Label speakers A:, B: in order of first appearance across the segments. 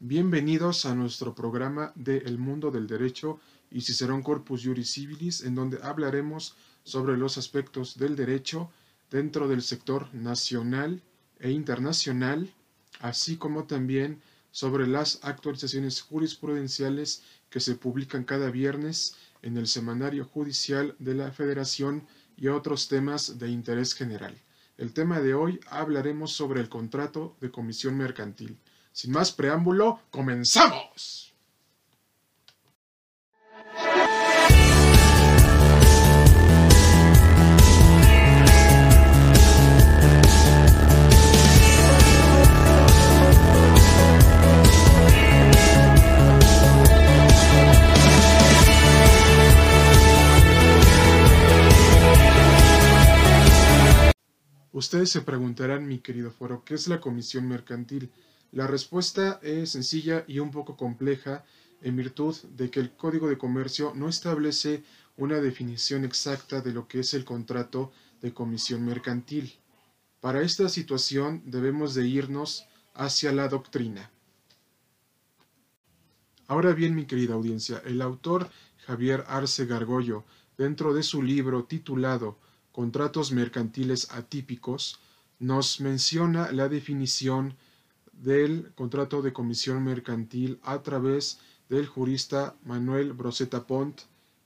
A: Bienvenidos a nuestro programa de El Mundo del Derecho y Cicerón Corpus Juris Civilis, en donde hablaremos sobre los aspectos del derecho dentro del sector nacional e internacional, así como también sobre las actualizaciones jurisprudenciales que se publican cada viernes en el Semanario Judicial de la Federación y otros temas de interés general. El tema de hoy hablaremos sobre el contrato de comisión mercantil. Sin más preámbulo, comenzamos. Ustedes se preguntarán, mi querido foro, ¿qué es la comisión mercantil? La respuesta es sencilla y un poco compleja en virtud de que el Código de Comercio no establece una definición exacta de lo que es el contrato de comisión mercantil. Para esta situación debemos de irnos hacia la doctrina. Ahora bien, mi querida audiencia, el autor Javier Arce Gargollo, dentro de su libro titulado Contratos mercantiles atípicos, nos menciona la definición del contrato de comisión mercantil a través del jurista Manuel Broseta Pont,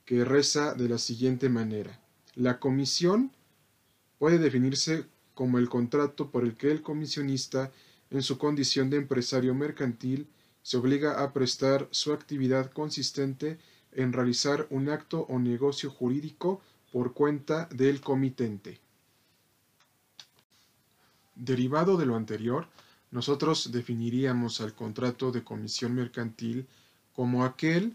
A: que reza de la siguiente manera. La comisión puede definirse como el contrato por el que el comisionista, en su condición de empresario mercantil, se obliga a prestar su actividad consistente en realizar un acto o negocio jurídico por cuenta del comitente. Derivado de lo anterior, nosotros definiríamos al contrato de comisión mercantil como aquel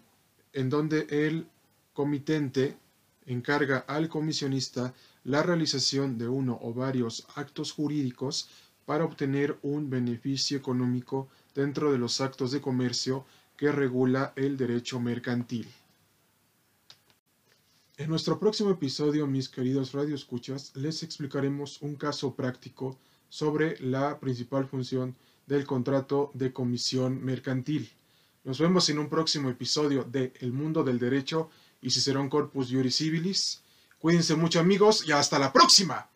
A: en donde el comitente encarga al comisionista la realización de uno o varios actos jurídicos para obtener un beneficio económico dentro de los actos de comercio que regula el derecho mercantil. En nuestro próximo episodio, mis queridos radioescuchas, les explicaremos un caso práctico sobre la principal función del contrato de comisión mercantil. Nos vemos en un próximo episodio de El Mundo del Derecho y Cicerón Corpus Juris Civilis. Cuídense mucho amigos y hasta la próxima.